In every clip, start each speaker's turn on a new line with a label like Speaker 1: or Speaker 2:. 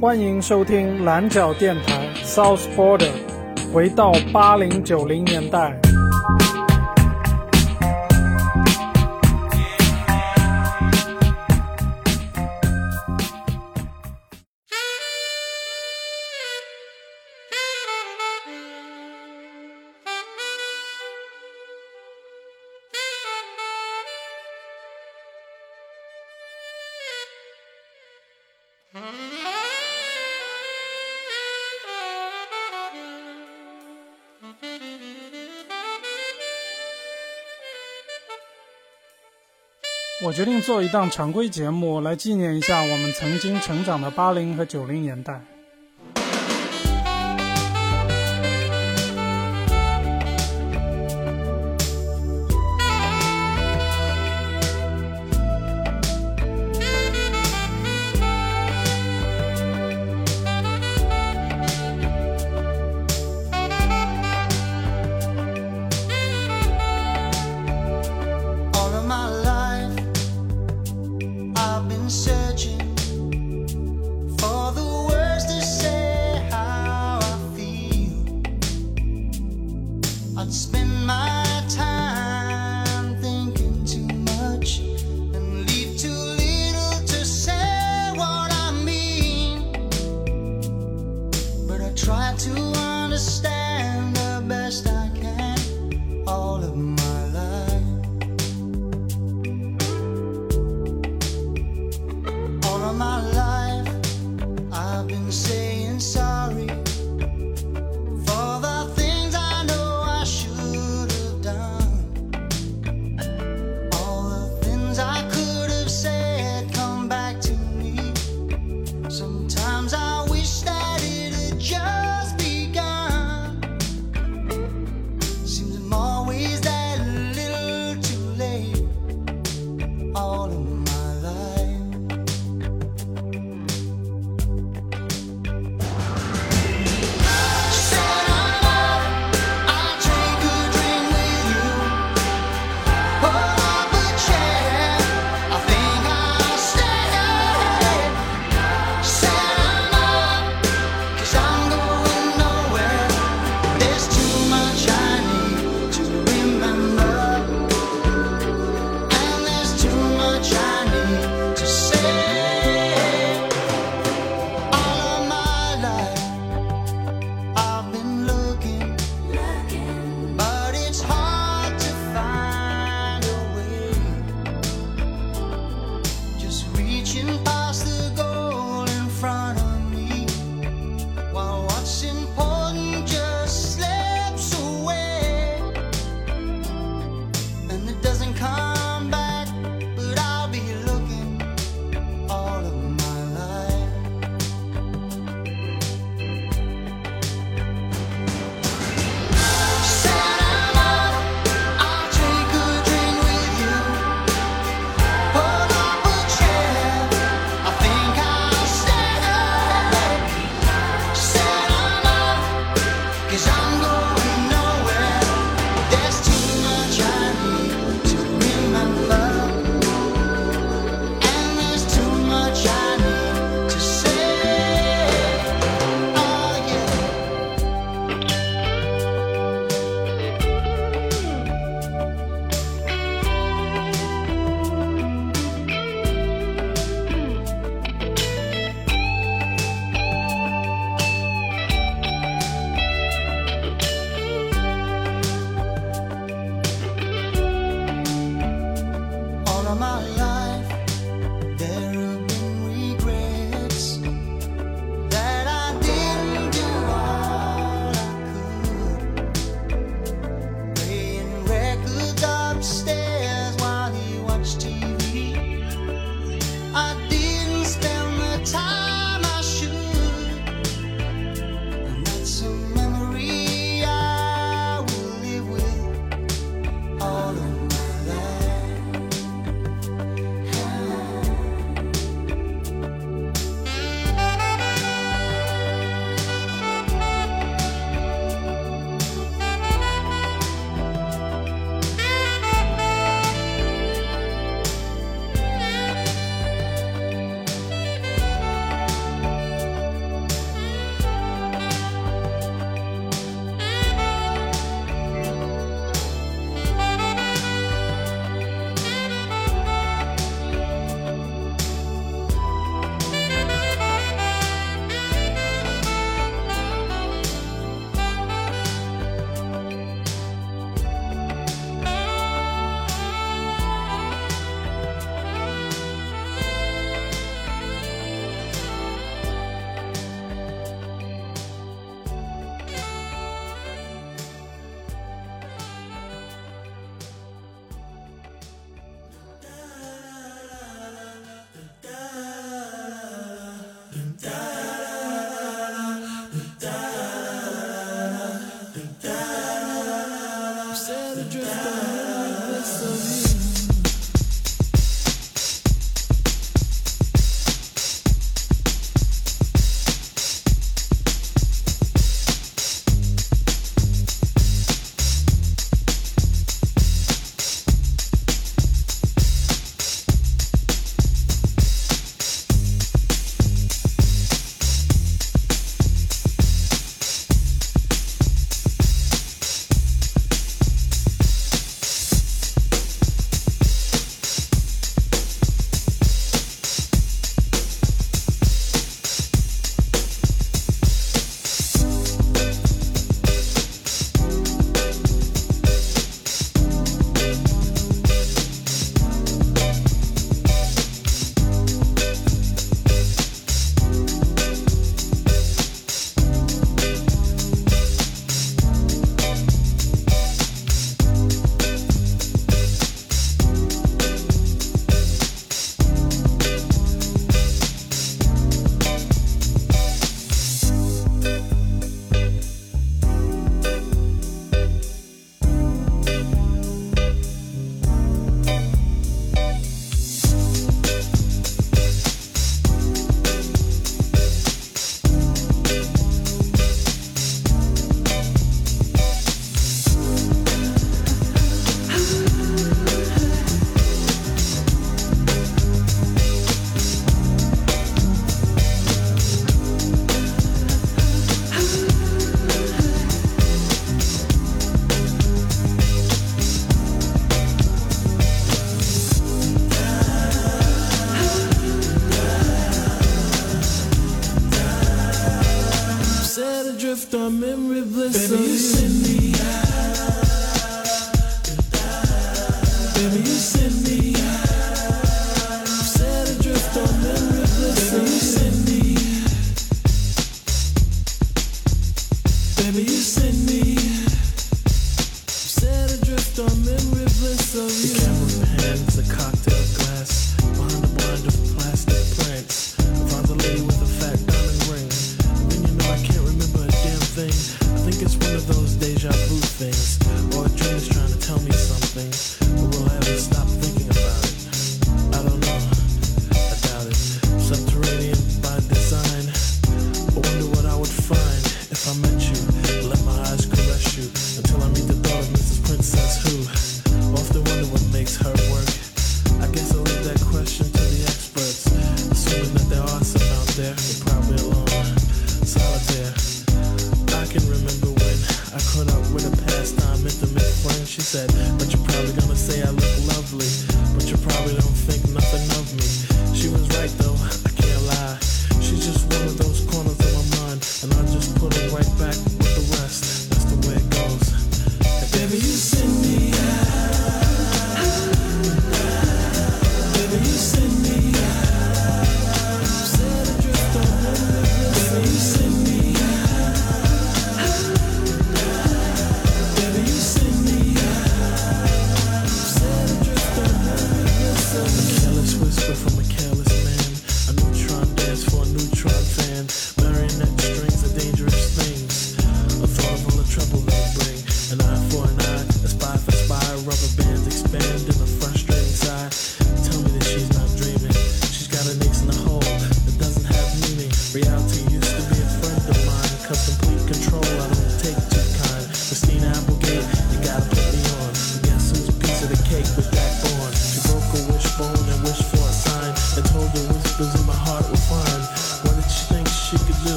Speaker 1: 欢迎收听蓝角电台 south border 回到八零九零年代。决定做一档常规节目来纪念一下我们曾经成长的八零和九零年代。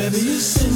Speaker 2: Baby, you send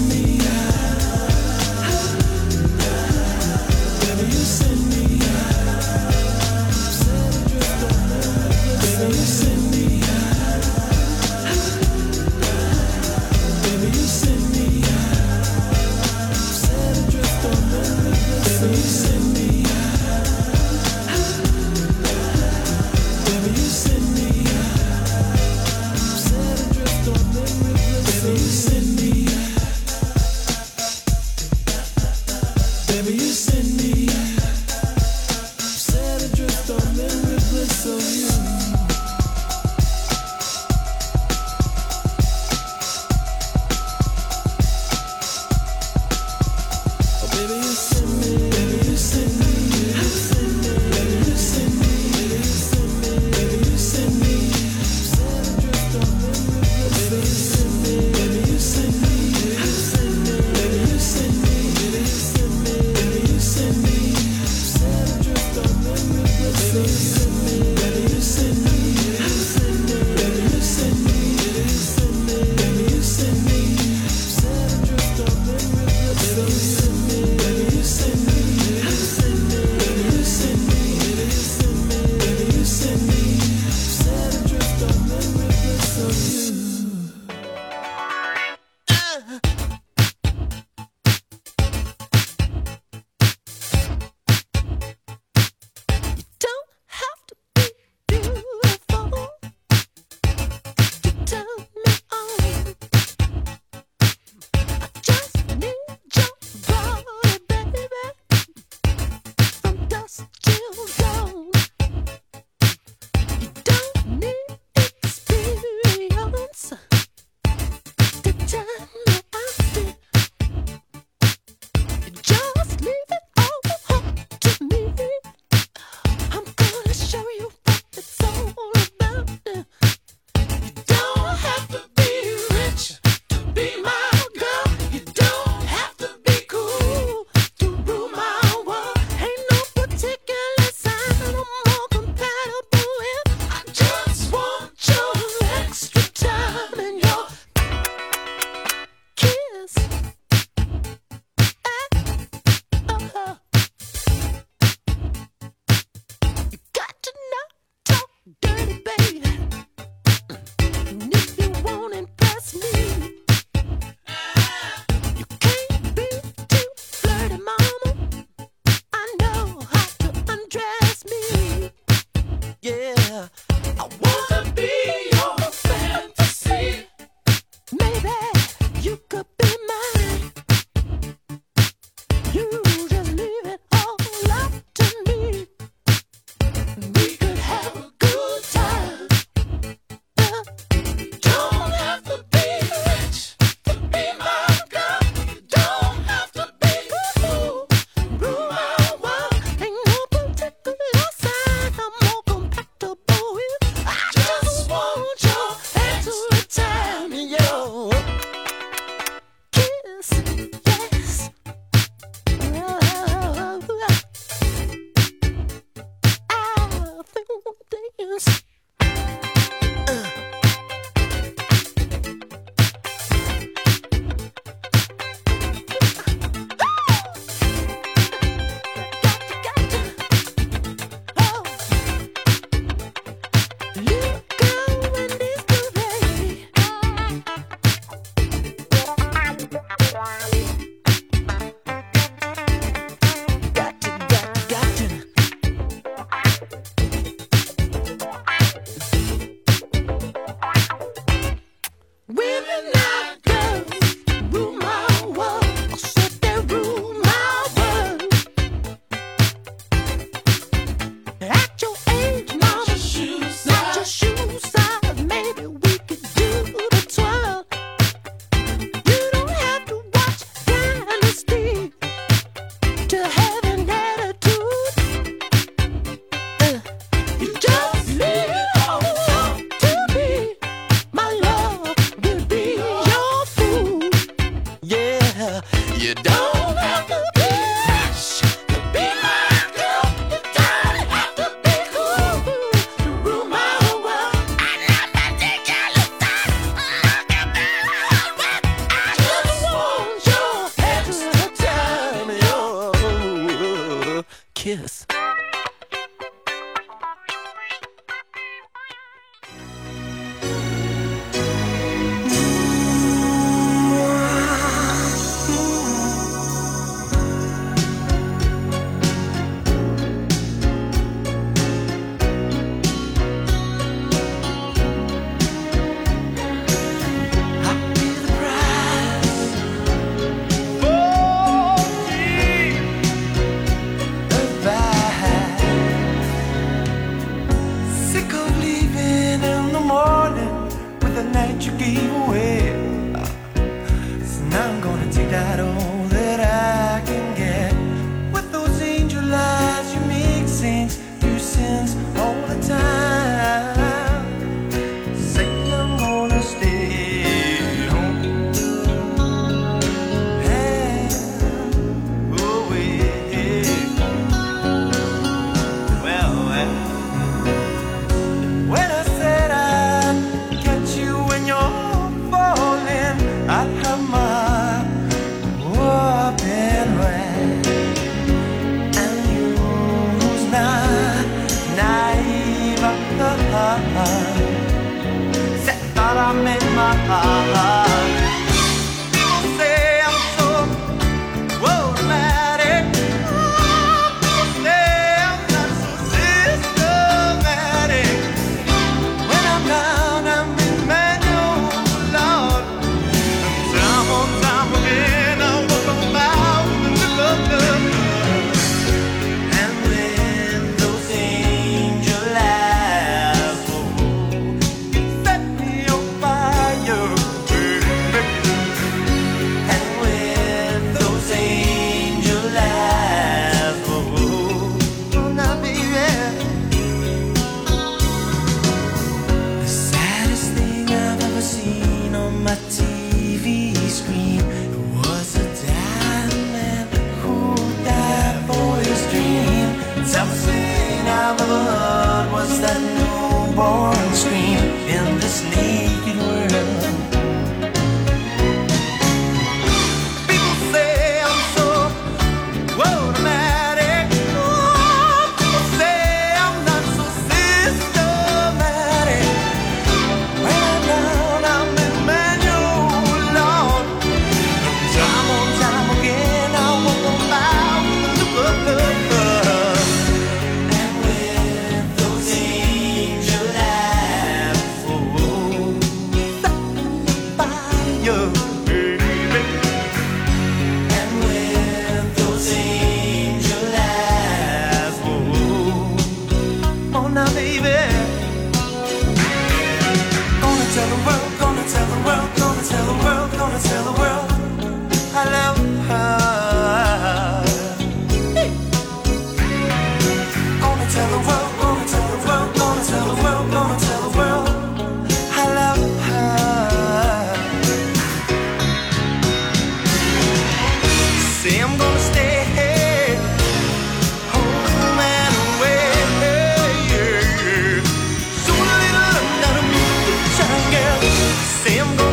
Speaker 3: say I'm going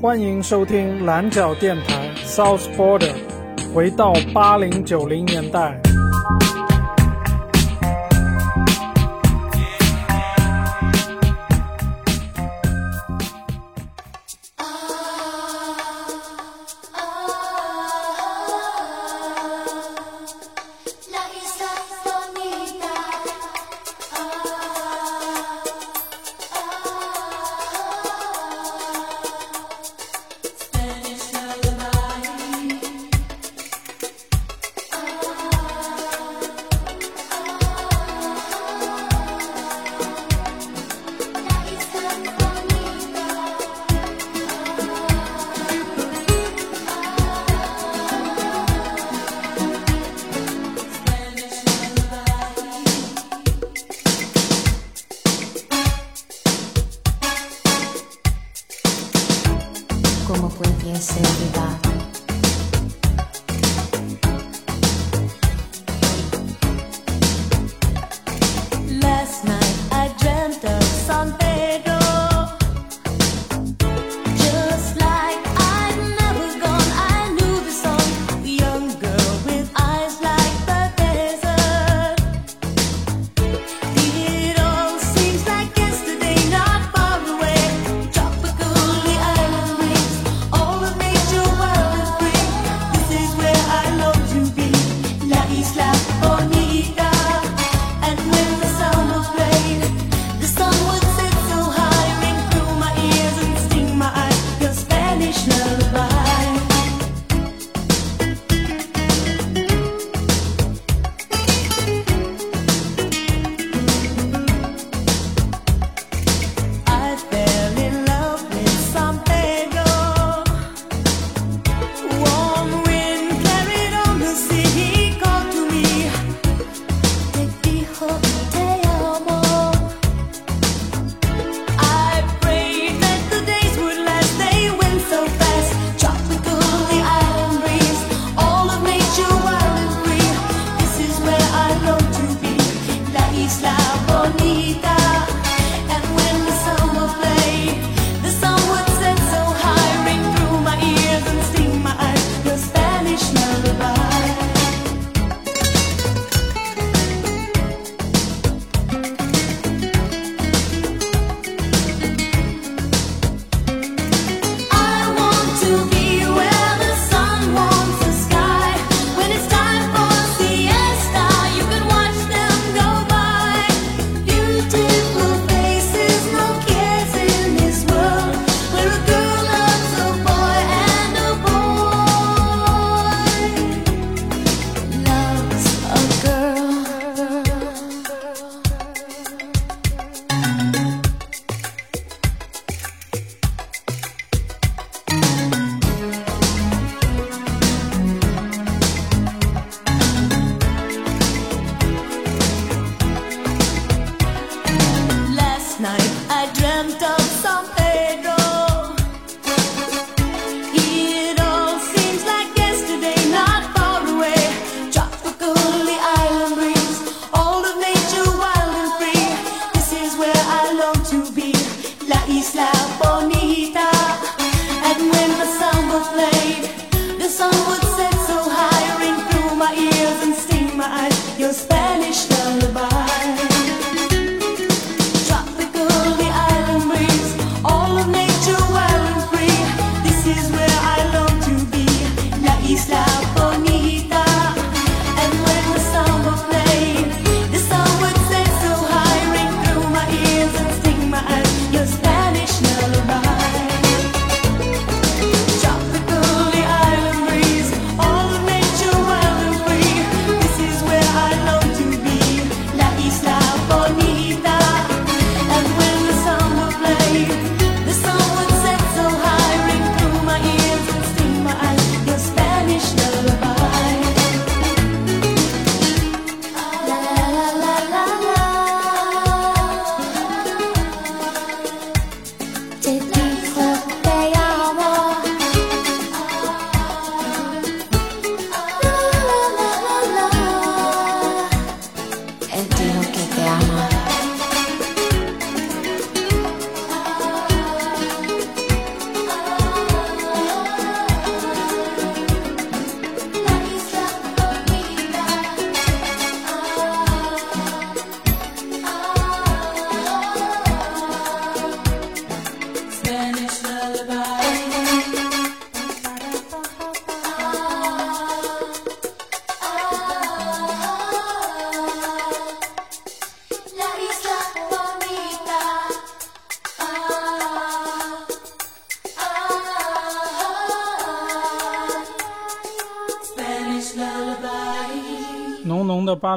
Speaker 4: 欢迎收听蓝角电台 south border 回到八零九零年代。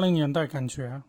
Speaker 4: 零年代感觉。